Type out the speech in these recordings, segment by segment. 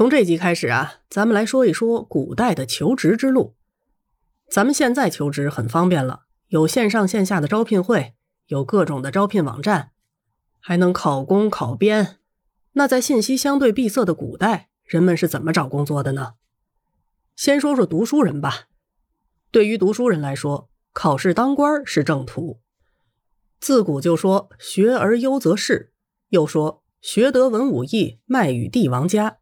从这集开始啊，咱们来说一说古代的求职之路。咱们现在求职很方便了，有线上线下的招聘会，有各种的招聘网站，还能考公考编。那在信息相对闭塞的古代，人们是怎么找工作的呢？先说说读书人吧。对于读书人来说，考试当官是正途。自古就说“学而优则仕”，又说“学得文武艺，卖与帝王家”。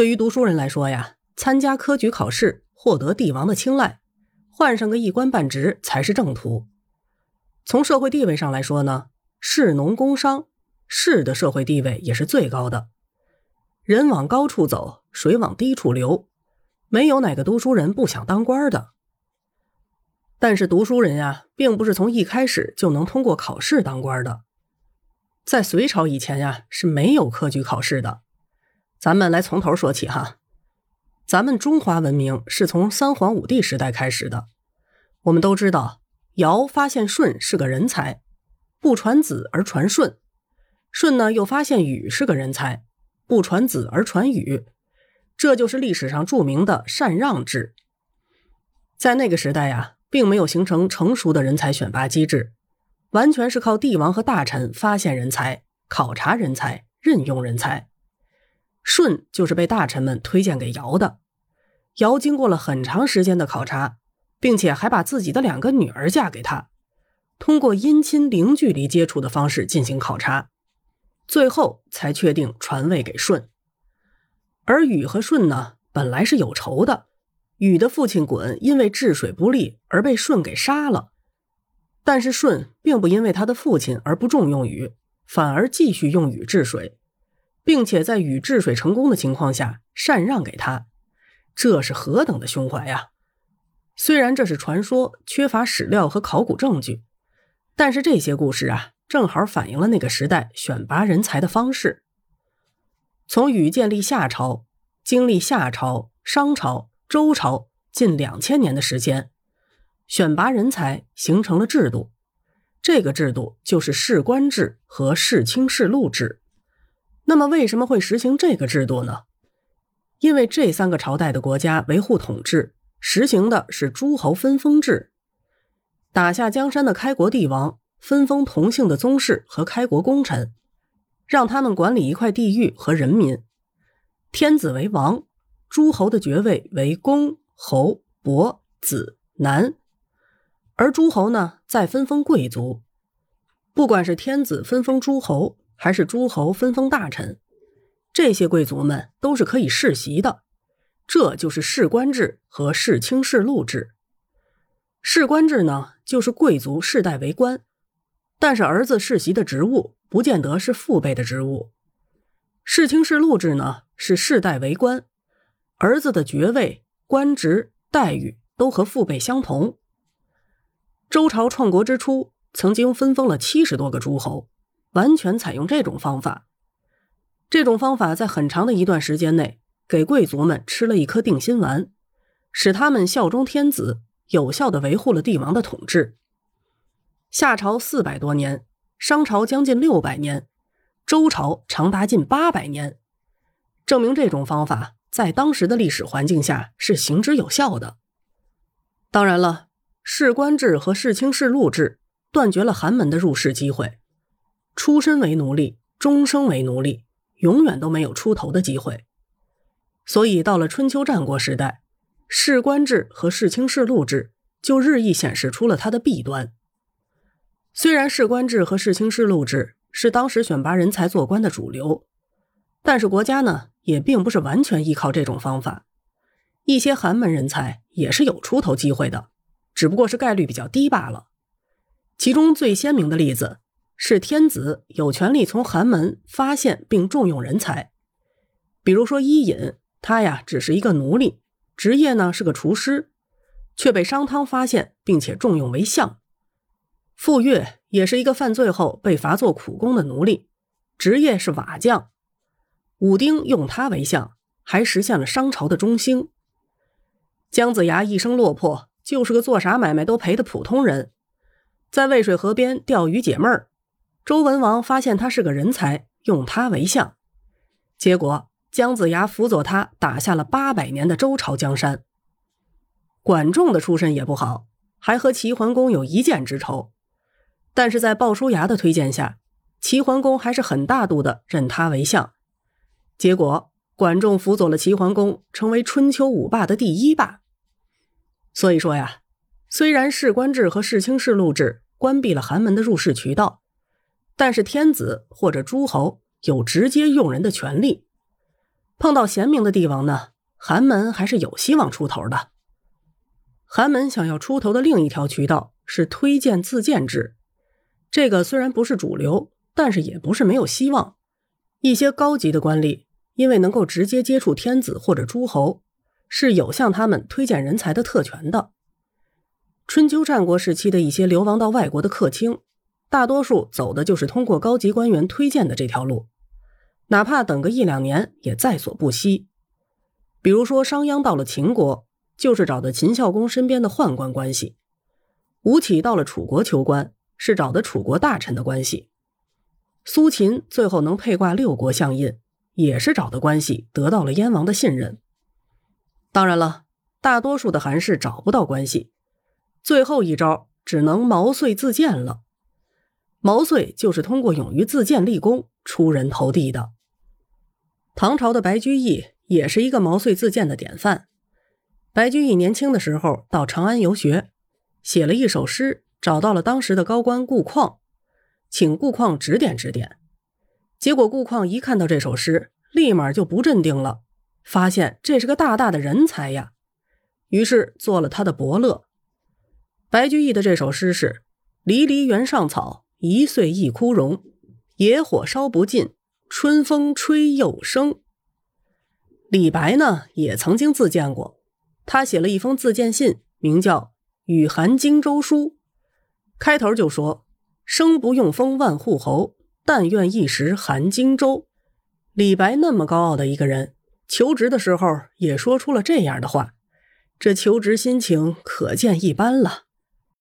对于读书人来说呀，参加科举考试，获得帝王的青睐，换上个一官半职才是正途。从社会地位上来说呢，士农工商，士的社会地位也是最高的。人往高处走，水往低处流，没有哪个读书人不想当官的。但是读书人呀，并不是从一开始就能通过考试当官的。在隋朝以前呀，是没有科举考试的。咱们来从头说起哈，咱们中华文明是从三皇五帝时代开始的。我们都知道，尧发现舜是个人才，不传子而传舜；舜呢又发现禹是个人才，不传子而传禹。这就是历史上著名的禅让制。在那个时代呀，并没有形成成熟的人才选拔机制，完全是靠帝王和大臣发现人才、考察人才、任用人才。舜就是被大臣们推荐给尧的，尧经过了很长时间的考察，并且还把自己的两个女儿嫁给他，通过姻亲零距离接触的方式进行考察，最后才确定传位给舜。而禹和舜呢，本来是有仇的，禹的父亲鲧因为治水不力而被舜给杀了，但是舜并不因为他的父亲而不重用禹，反而继续用禹治水。并且在禹治水成功的情况下禅让给他，这是何等的胸怀呀！虽然这是传说，缺乏史料和考古证据，但是这些故事啊，正好反映了那个时代选拔人才的方式。从禹建立夏朝，经历夏朝、商朝、周朝近两千年的时间，选拔人才形成了制度，这个制度就是士官制和世卿世禄制。那么为什么会实行这个制度呢？因为这三个朝代的国家维护统治，实行的是诸侯分封制。打下江山的开国帝王分封同姓的宗室和开国功臣，让他们管理一块地域和人民。天子为王，诸侯的爵位为公、侯、伯、子、男，而诸侯呢，再分封贵族。不管是天子分封诸侯。还是诸侯分封大臣，这些贵族们都是可以世袭的，这就是世官制和世卿世禄制。世官制呢，就是贵族世代为官，但是儿子世袭的职务不见得是父辈的职务。世卿世禄制呢，是世代为官，儿子的爵位、官职、待遇都和父辈相同。周朝创国之初，曾经分封了七十多个诸侯。完全采用这种方法，这种方法在很长的一段时间内给贵族们吃了一颗定心丸，使他们效忠天子，有效的维护了帝王的统治。夏朝四百多年，商朝将近六百年，周朝长达近八百年，证明这种方法在当时的历史环境下是行之有效的。当然了，世官制和世卿世禄制断绝了寒门的入仕机会。出身为奴隶，终生为奴隶，永远都没有出头的机会。所以到了春秋战国时代，世官制和世卿世禄制就日益显示出了它的弊端。虽然世官制和世卿世禄制是当时选拔人才做官的主流，但是国家呢也并不是完全依靠这种方法，一些寒门人才也是有出头机会的，只不过是概率比较低罢了。其中最鲜明的例子。是天子有权利从寒门发现并重用人才，比如说伊尹，他呀只是一个奴隶，职业呢是个厨师，却被商汤发现并且重用为相。傅说也是一个犯罪后被罚做苦工的奴隶，职业是瓦匠。武丁用他为相，还实现了商朝的中兴。姜子牙一生落魄，就是个做啥买卖都赔的普通人，在渭水河边钓鱼解闷儿。周文王发现他是个人才，用他为相，结果姜子牙辅佐他打下了八百年的周朝江山。管仲的出身也不好，还和齐桓公有一箭之仇，但是在鲍叔牙的推荐下，齐桓公还是很大度的认他为相。结果，管仲辅佐了齐桓公，成为春秋五霸的第一霸。所以说呀，虽然世官制和世卿世禄制关闭了寒门的入仕渠道，但是天子或者诸侯有直接用人的权利。碰到贤明的帝王呢，寒门还是有希望出头的。寒门想要出头的另一条渠道是推荐自荐制，这个虽然不是主流，但是也不是没有希望。一些高级的官吏因为能够直接接触天子或者诸侯，是有向他们推荐人才的特权的。春秋战国时期的一些流亡到外国的客卿，大多数走的就是通过高级官员推荐的这条路。哪怕等个一两年也在所不惜。比如说，商鞅到了秦国，就是找的秦孝公身边的宦官关系；吴起到了楚国求官，是找的楚国大臣的关系；苏秦最后能配挂六国相印，也是找的关系得到了燕王的信任。当然了，大多数的韩氏找不到关系，最后一招只能毛遂自荐了。毛遂就是通过勇于自荐立功出人头地的。唐朝的白居易也是一个毛遂自荐的典范。白居易年轻的时候到长安游学，写了一首诗，找到了当时的高官顾况，请顾况指点指点。结果顾况一看到这首诗，立马就不镇定了，发现这是个大大的人才呀，于是做了他的伯乐。白居易的这首诗是：“离离原上草，一岁一枯荣。野火烧不尽。”春风吹又生。李白呢，也曾经自荐过，他写了一封自荐信，名叫《与韩荆州书》，开头就说：“生不用封万户侯，但愿一时韩荆州。”李白那么高傲的一个人，求职的时候也说出了这样的话，这求职心情可见一斑了。